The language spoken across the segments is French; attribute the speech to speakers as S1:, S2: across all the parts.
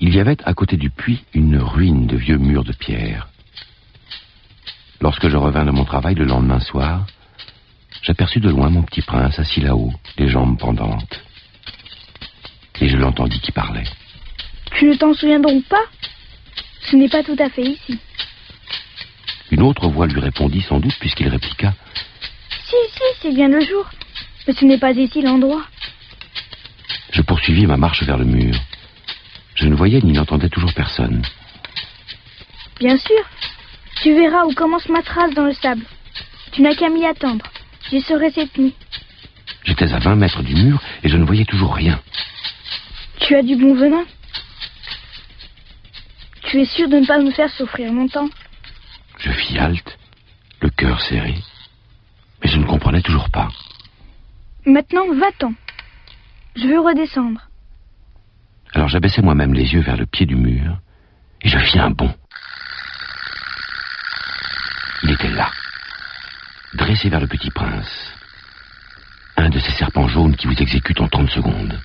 S1: il y avait à côté du puits une ruine de vieux murs de pierre. Lorsque je revins de mon travail le lendemain soir, j'aperçus de loin mon petit prince assis là-haut, les jambes pendantes. Et je l'entendis qui parlait.
S2: Tu ne t'en souviens donc pas? Ce n'est pas tout à fait ici.
S1: Une autre voix lui répondit sans doute puisqu'il répliqua.
S2: Si, si, c'est bien le jour. Mais ce n'est pas ici l'endroit.
S1: Je poursuivis ma marche vers le mur. Je ne voyais ni n'entendais toujours personne.
S2: Bien sûr. Tu verras où commence ma trace dans le sable. Tu n'as qu'à m'y attendre. J'y serai cette nuit.
S1: J'étais à vingt mètres du mur et je ne voyais toujours rien.
S2: Tu as du bon venin Tu es sûr de ne pas me faire souffrir longtemps
S1: Je fis halte, le cœur serré. Mais je ne comprenais toujours pas.
S2: Maintenant, va-t'en. Je veux redescendre.
S1: Alors j'abaissai moi-même les yeux vers le pied du mur et je fis un bond. Il était là, dressé vers le petit prince. Un de ces serpents jaunes qui vous exécutent en 30 secondes.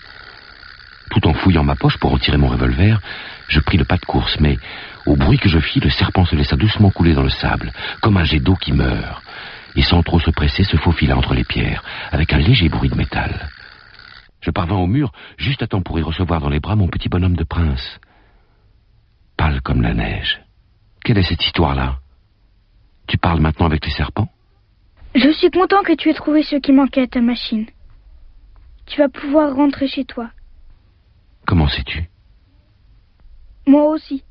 S1: Tout en fouillant ma poche pour retirer mon revolver, je pris le pas de course, mais au bruit que je fis, le serpent se laissa doucement couler dans le sable, comme un jet d'eau qui meurt, et sans trop se presser, se faufila entre les pierres, avec un léger bruit de métal. Je parvins au mur, juste à temps pour y recevoir dans les bras mon petit bonhomme de prince. Pâle comme la neige. Quelle est cette histoire-là? Tu parles maintenant avec les serpents?
S2: Je suis content que tu aies trouvé ce qui manquait à ta machine. Tu vas pouvoir rentrer chez toi.
S1: Comment sais-tu?
S2: Moi aussi.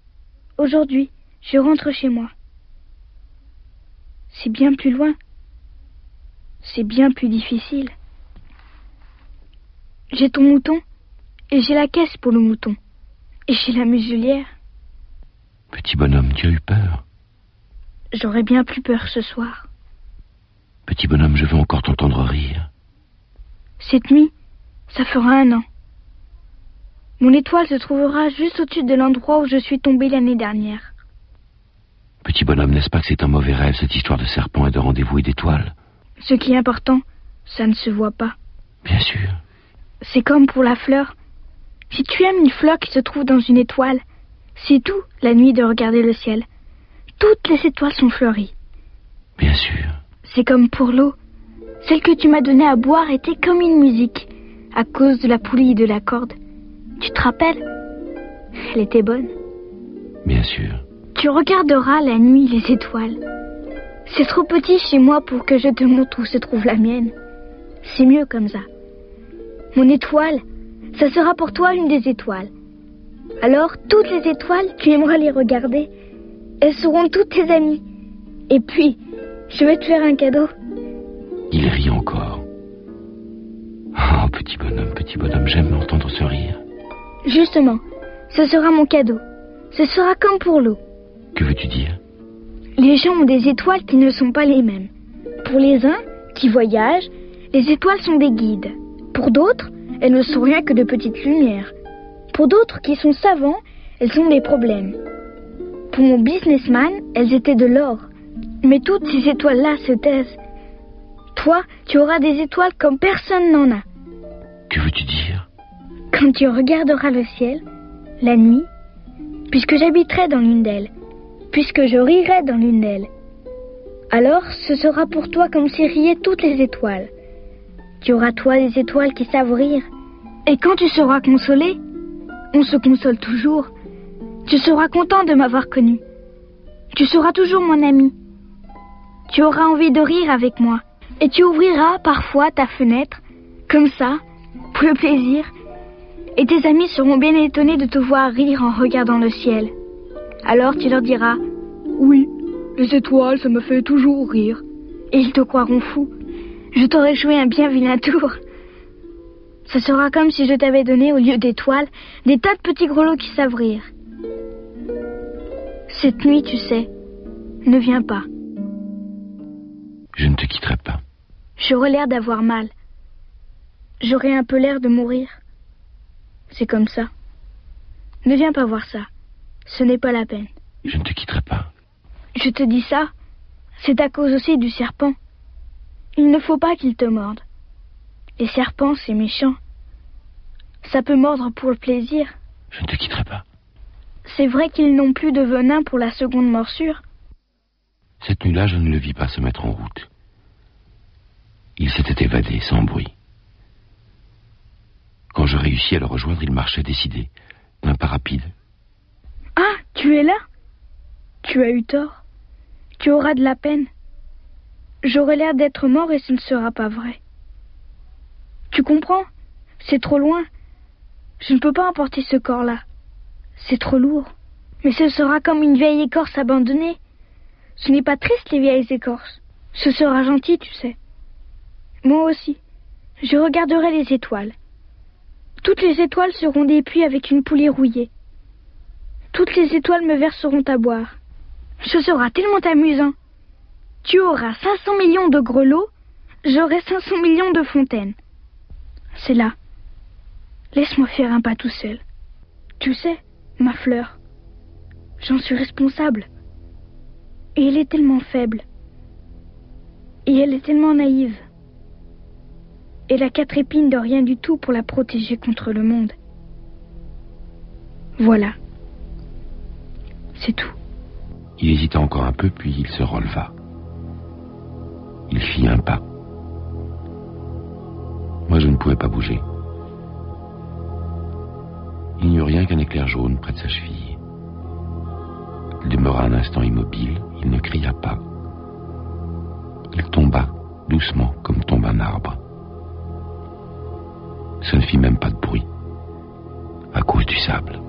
S2: Aujourd'hui, je rentre chez moi. C'est bien plus loin. C'est bien plus difficile. J'ai ton mouton, et j'ai la caisse pour le mouton, et j'ai la muselière.
S1: Petit bonhomme, tu as eu peur?
S2: J'aurais bien plus peur ce soir.
S1: Petit bonhomme, je veux encore t'entendre rire.
S2: Cette nuit, ça fera un an. Mon étoile se trouvera juste au-dessus de l'endroit où je suis tombé l'année dernière.
S1: Petit bonhomme, n'est-ce pas que c'est un mauvais rêve, cette histoire de serpent et de rendez-vous et d'étoiles?
S2: Ce qui est important, ça ne se voit pas.
S1: Bien sûr.
S2: C'est comme pour la fleur. Si tu aimes une fleur qui se trouve dans une étoile, c'est tout la nuit de regarder le ciel. Toutes les étoiles sont fleuries.
S1: Bien sûr.
S2: C'est comme pour l'eau. Celle que tu m'as donnée à boire était comme une musique, à cause de la poulie et de la corde. Tu te rappelles? Elle était bonne.
S1: Bien sûr.
S2: Tu regarderas la nuit les étoiles. C'est trop petit chez moi pour que je te montre où se trouve la mienne. C'est mieux comme ça. Mon étoile, ça sera pour toi une des étoiles. Alors, toutes les étoiles, tu aimeras les regarder. Elles seront toutes tes amies. Et puis, je vais te faire un cadeau.
S1: Il rit encore. Oh, petit bonhomme, petit bonhomme, j'aime entendre ce rire.
S2: Justement, ce sera mon cadeau. Ce sera comme pour l'eau.
S1: Que veux-tu dire?
S2: Les gens ont des étoiles qui ne sont pas les mêmes. Pour les uns, qui voyagent, les étoiles sont des guides. Pour d'autres, elles ne sont rien que de petites lumières. Pour d'autres qui sont savants, elles sont des problèmes. Pour mon businessman, elles étaient de l'or. Mais toutes ces étoiles-là se taisent. Toi, tu auras des étoiles comme personne n'en a.
S1: Que veux-tu dire?
S2: Quand tu regarderas le ciel, la nuit, puisque j'habiterai dans l'une d'elles, puisque je rirai dans l'une d'elles, alors ce sera pour toi comme si riaient toutes les étoiles. Tu auras toi des étoiles qui savent rire. Et quand tu seras consolé, on se console toujours. Tu seras content de m'avoir connu. Tu seras toujours mon ami. Tu auras envie de rire avec moi. Et tu ouvriras parfois ta fenêtre, comme ça, pour le plaisir. Et tes amis seront bien étonnés de te voir rire en regardant le ciel. Alors tu leur diras Oui, les étoiles, ça me fait toujours rire. Et ils te croiront fou. Je t'aurais joué un bien vilain tour. Ce sera comme si je t'avais donné, au lieu d'étoiles, des tas de petits grelots qui savent rire. Cette nuit, tu sais, ne viens pas.
S1: Je ne te quitterai pas.
S2: J'aurai l'air d'avoir mal. J'aurai un peu l'air de mourir. C'est comme ça. Ne viens pas voir ça. Ce n'est pas la peine.
S1: Je ne te quitterai pas.
S2: Je te dis ça, c'est à cause aussi du serpent. Il ne faut pas qu'il te morde. Les serpents, c'est méchant. Ça peut mordre pour le plaisir.
S1: Je ne te quitterai pas.
S2: c'est vrai qu'ils n'ont plus de venin pour la seconde morsure.
S1: Cette nuit-là, je ne le vis pas se mettre en route. Il s'était évadé sans bruit. Quand je réussis à le rejoindre, il marchait décidé, d'un pas rapide.
S2: Ah, tu es là? Tu as eu tort. Tu auras de la peine. J'aurai l'air d'être mort et ce ne sera pas vrai. Tu comprends? C'est trop loin. Je ne peux pas emporter ce corps-là. C'est trop lourd. Mais ce sera comme une vieille écorce abandonnée. Ce n'est pas triste les vieilles écorces. Ce sera gentil, tu sais. Moi aussi. Je regarderai les étoiles. Toutes les étoiles seront des puits avec une poulie rouillée. Toutes les étoiles me verseront à boire. Ce sera tellement amusant. Tu auras 500 millions de grelots, j'aurai 500 millions de fontaines. C'est là. Laisse-moi faire un pas tout seul. Tu sais, ma fleur, j'en suis responsable. Et elle est tellement faible. Et elle est tellement naïve. Elle a quatre épines de rien du tout pour la protéger contre le monde. Voilà. C'est tout.
S1: Il hésita encore un peu, puis il se releva. Un pas. Moi, je ne pouvais pas bouger. Il n'y eut rien qu'un éclair jaune près de sa cheville. Il demeura un instant immobile, il ne cria pas. Il tomba, doucement, comme tombe un arbre. Ça ne fit même pas de bruit, à cause du sable.